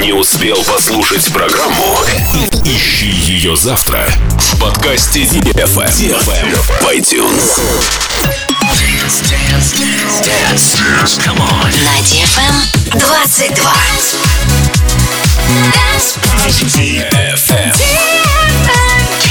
Не успел послушать программу? Ищи ее завтра в подкасте DFM в iTunes. На DFM 22. DFM.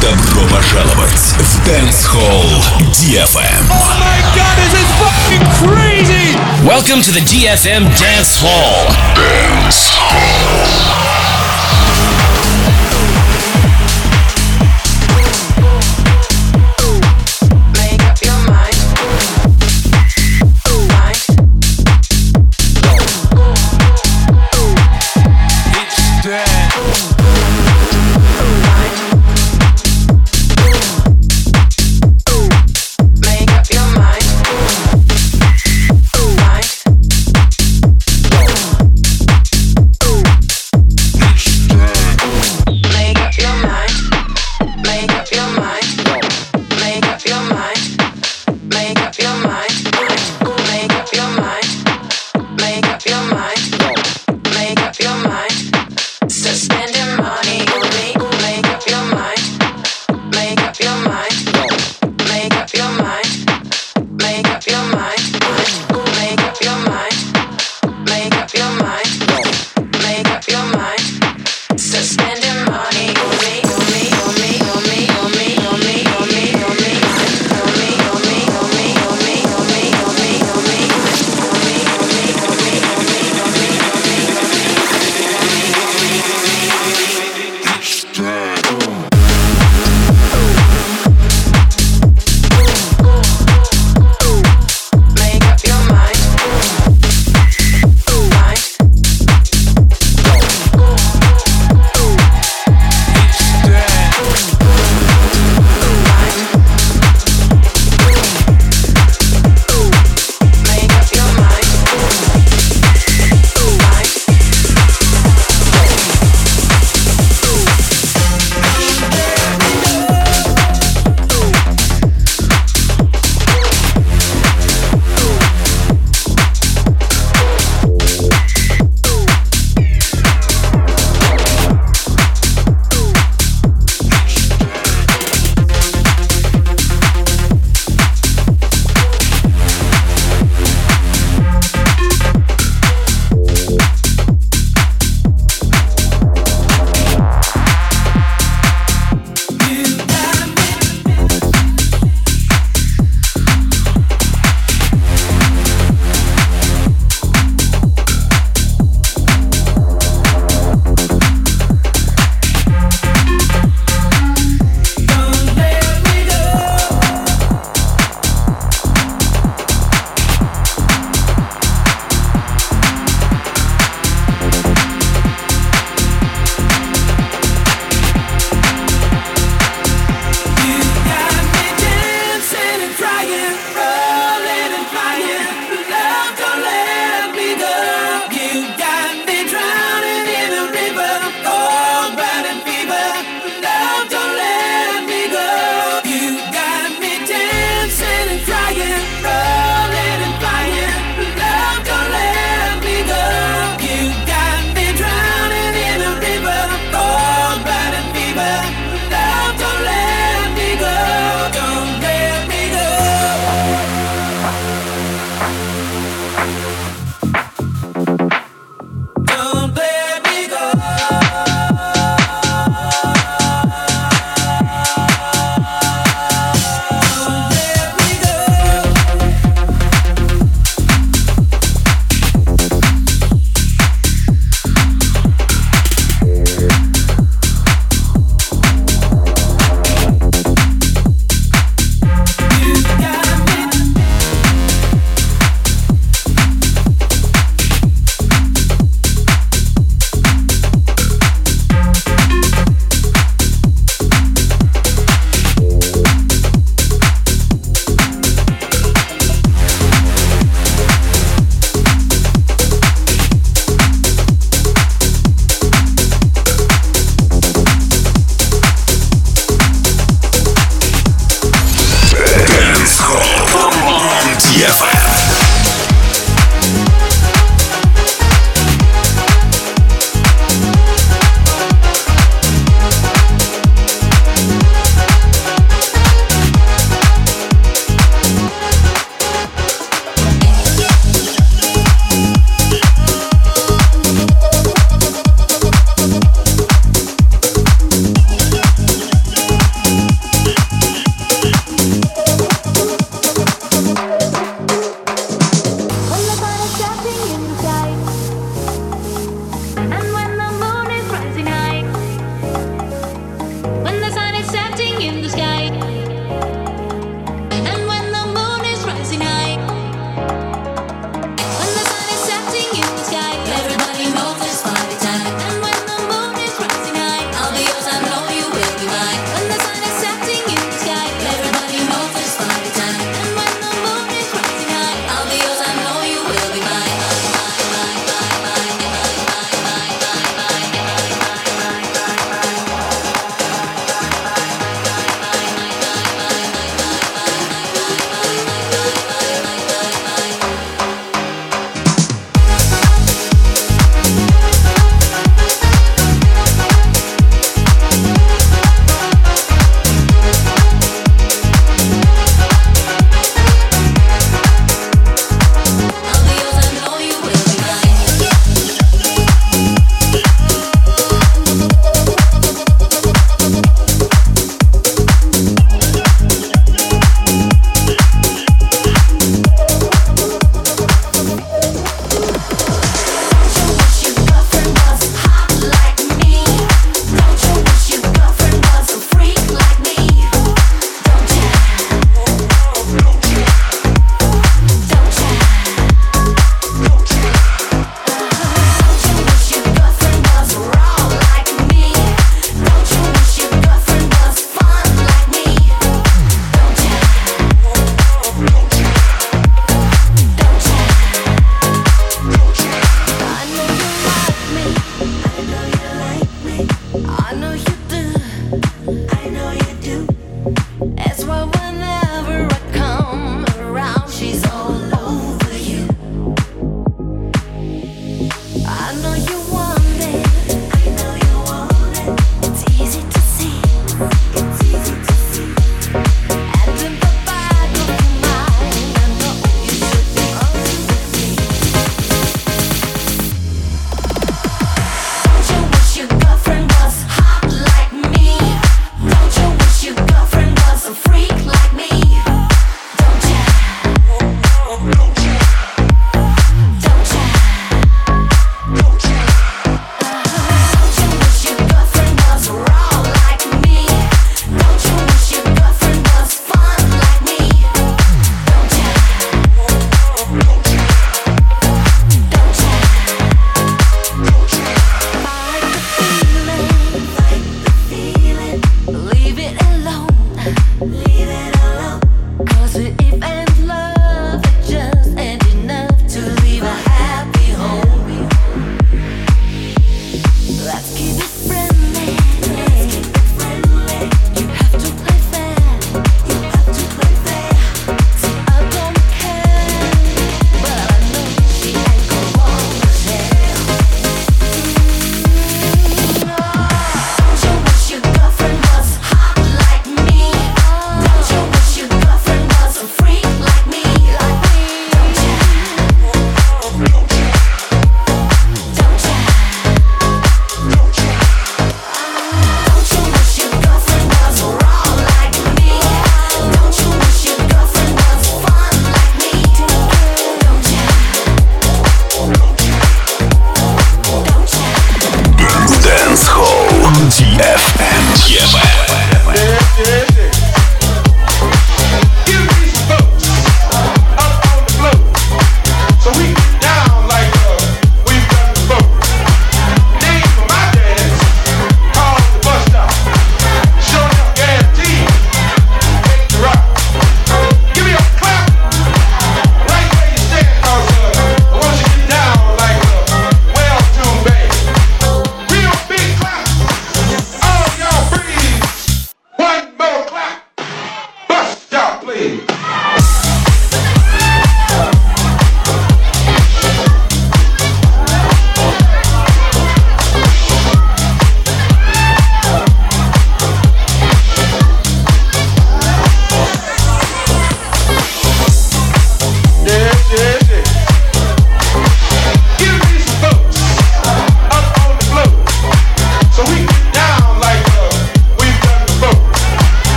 Добро пожаловать в Dance Hall DFM. Welcome to the DFM Dance Hall. Dance Make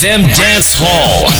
DFM Dance Hall.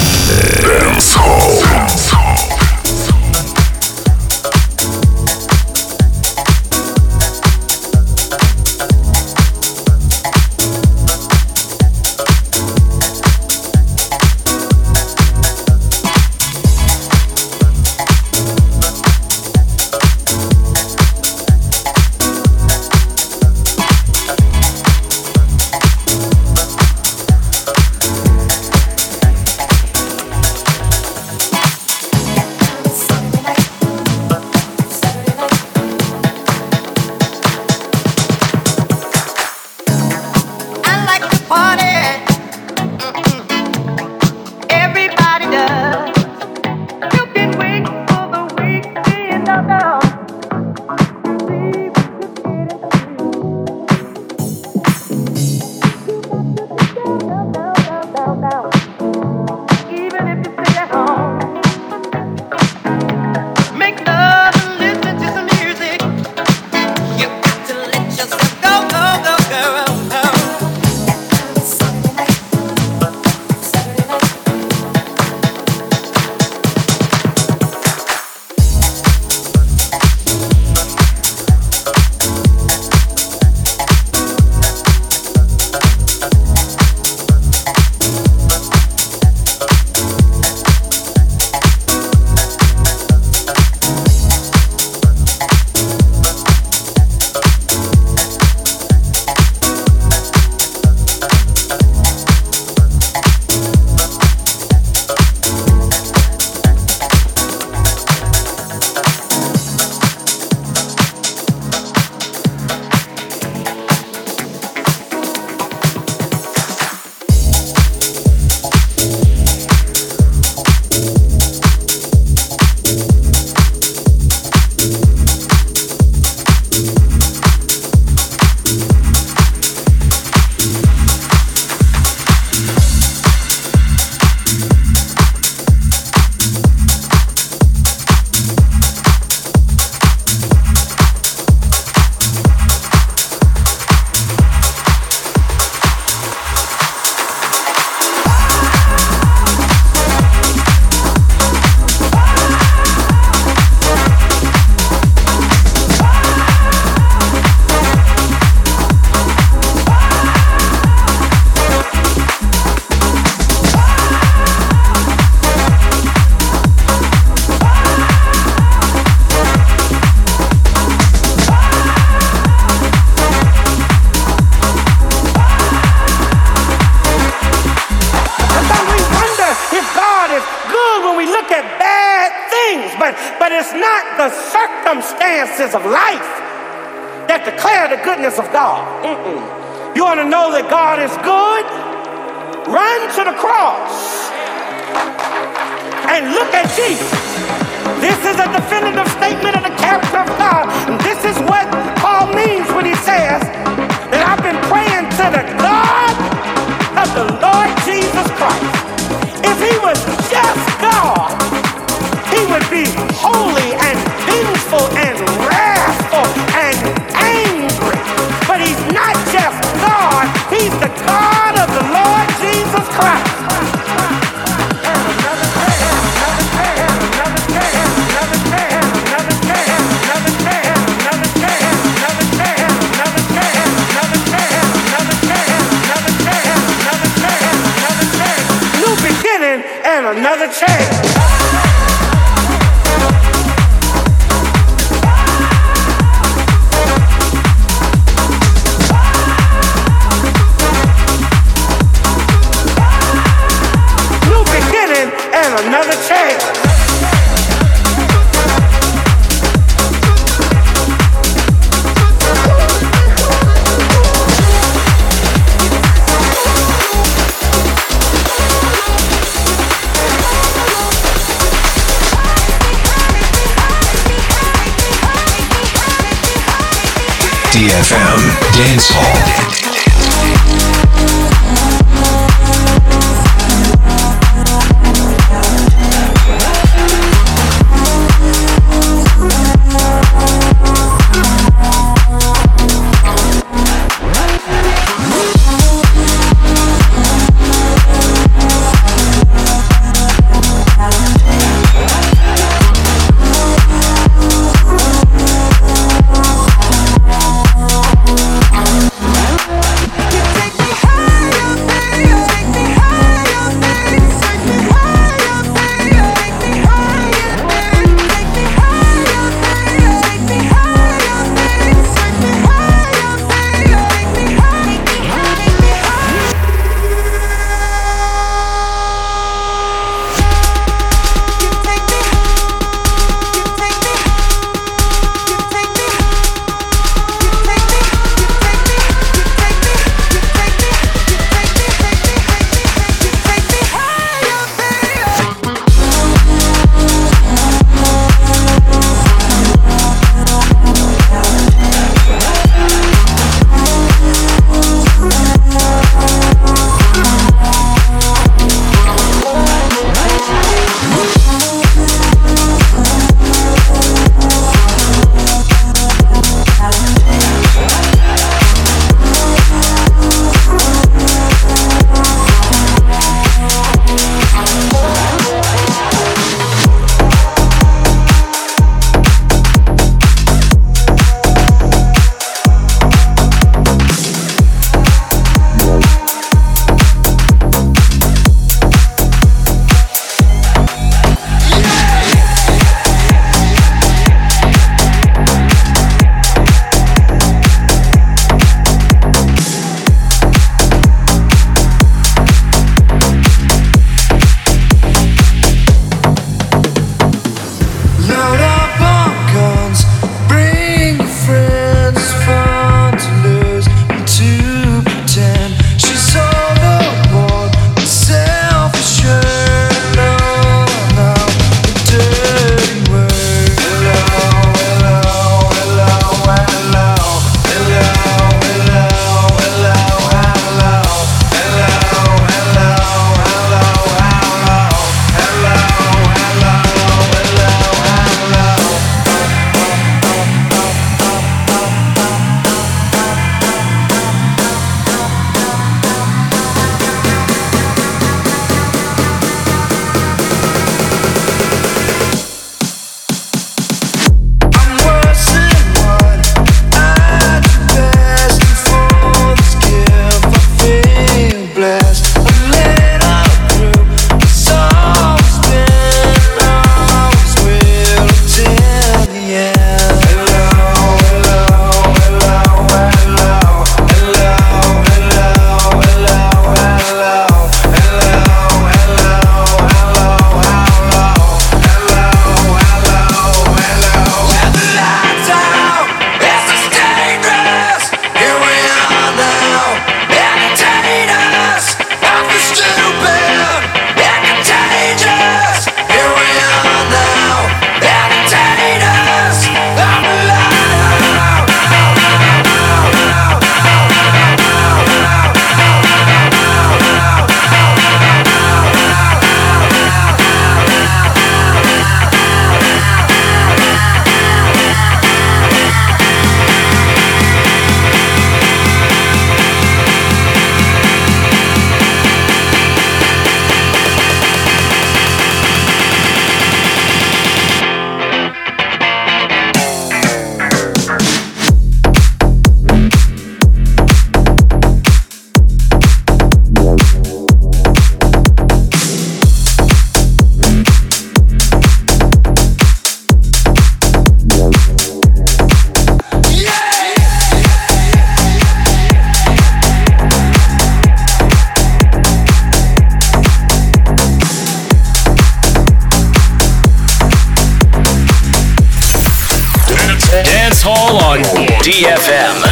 DFM.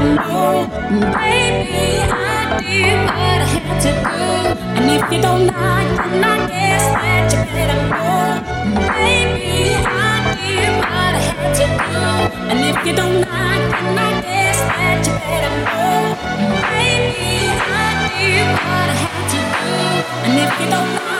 I know, baby, I did what I had to do. And if you don't like, then I guess that you better go. baby, I did what I had to do. And if you don't like, then I guess that you better go. baby, I did what I had to do. And if you don't like.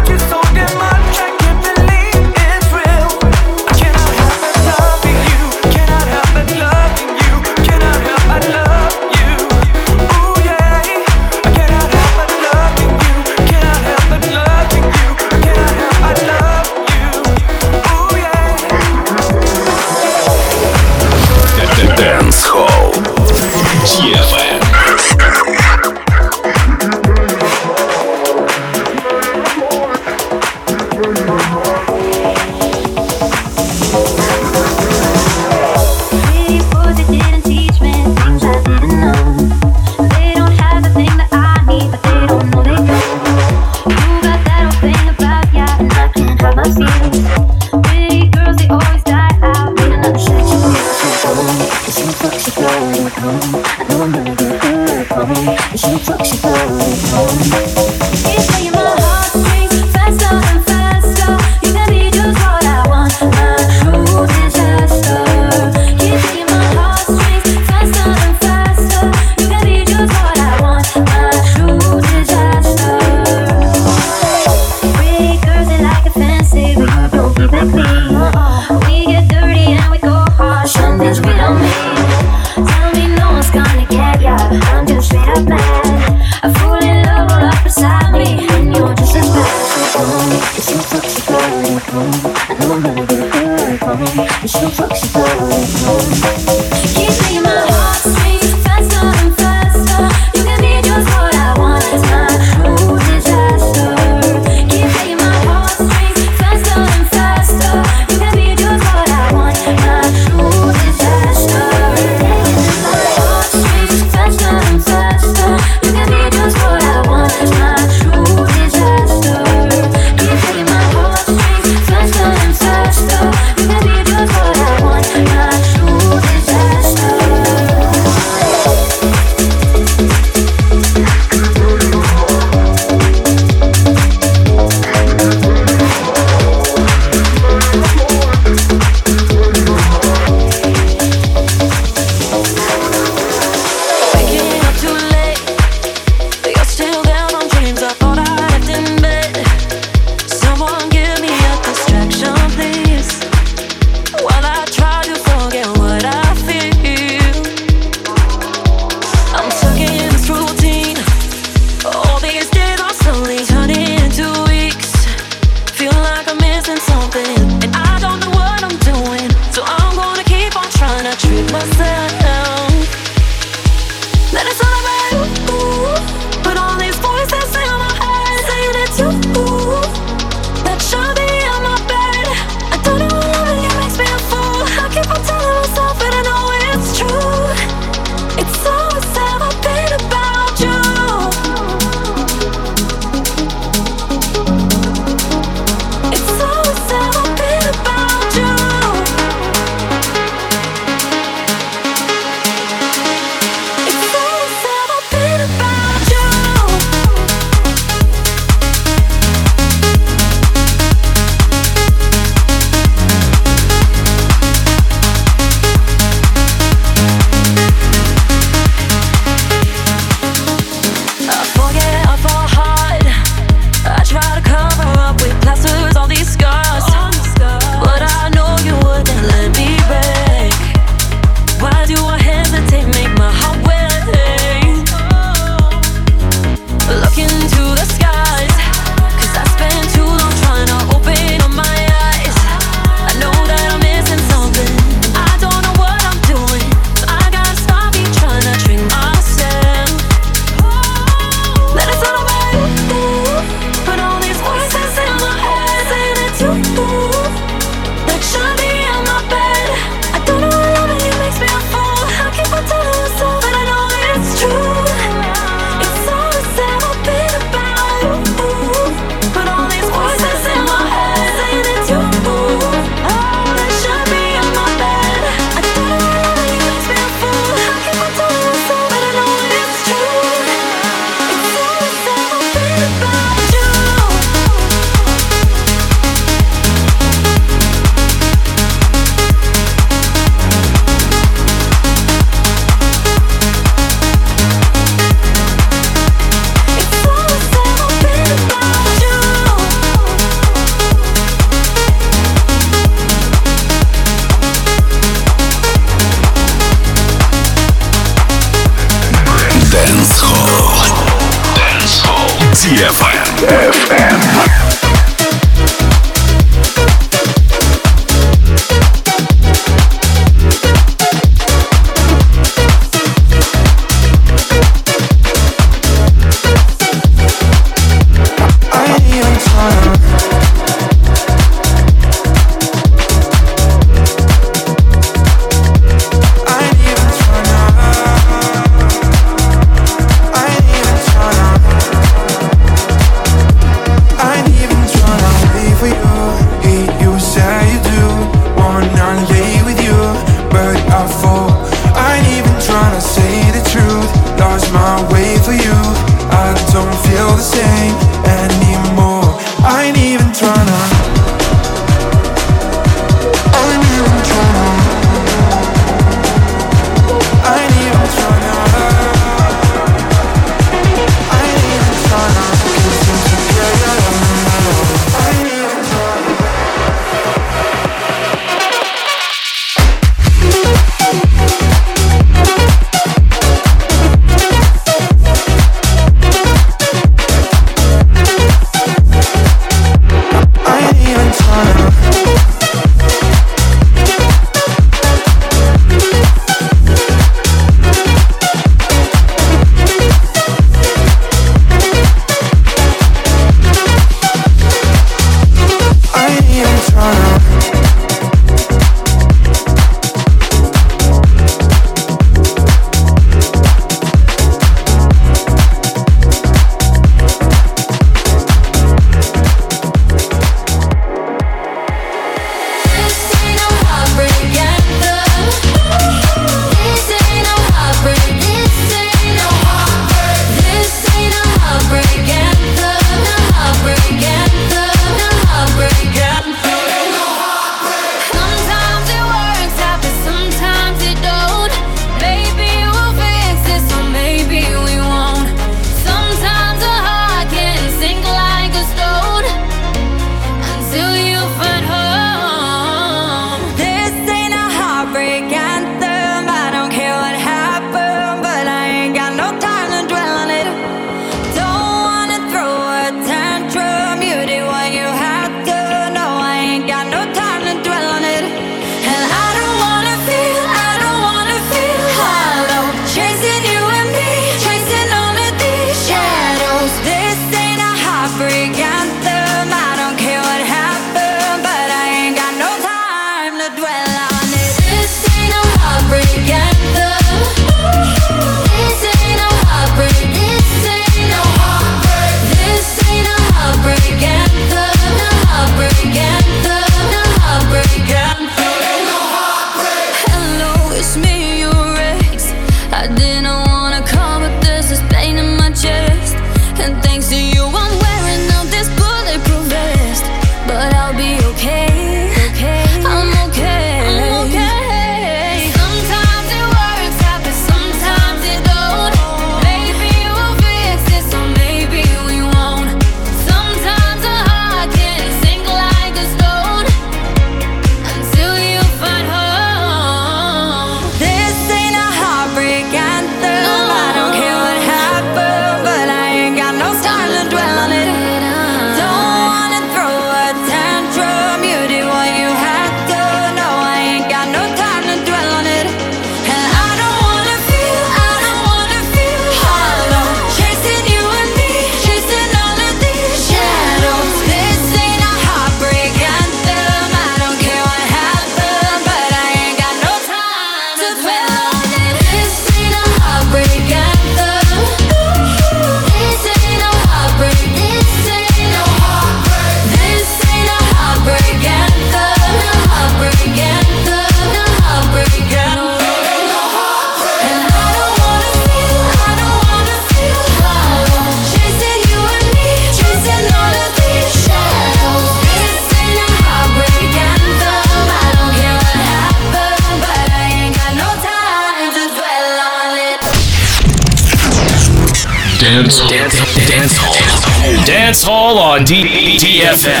Dance, dance, dance hall. Dance hall on DFM.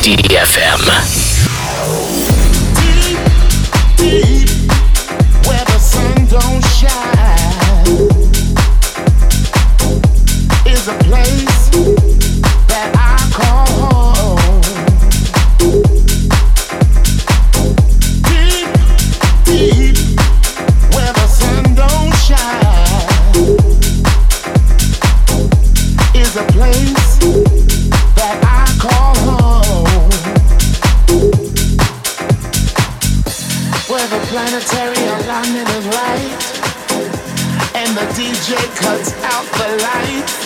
DFM. DJ cuts out the light.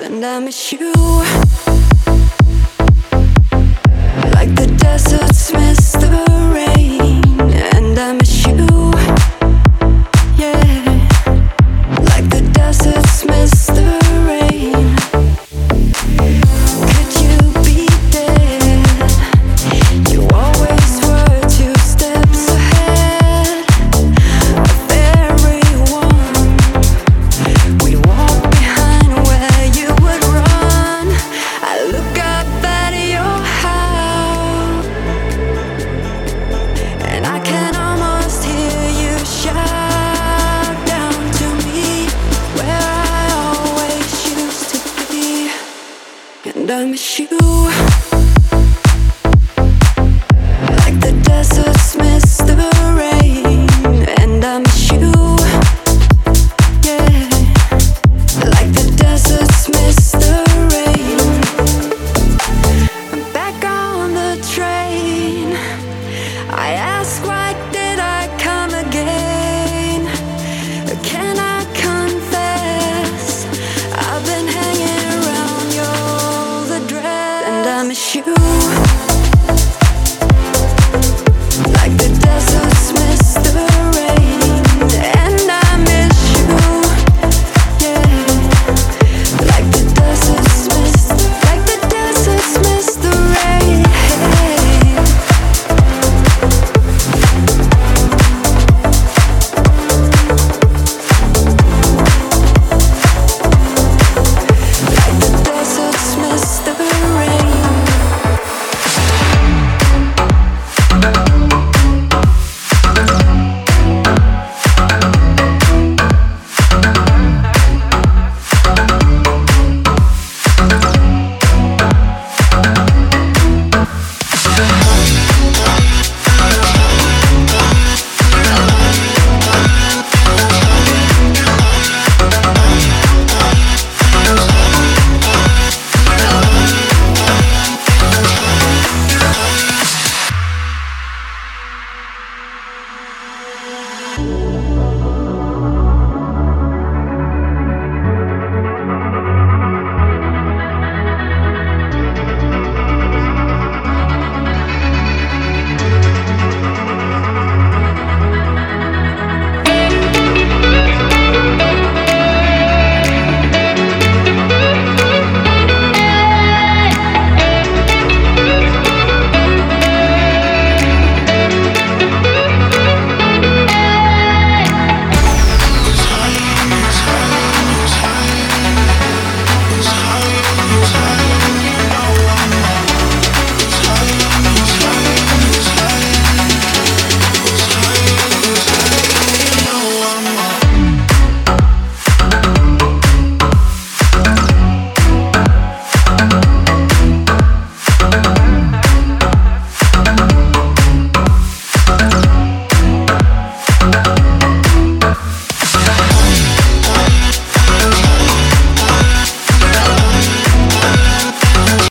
And I miss you.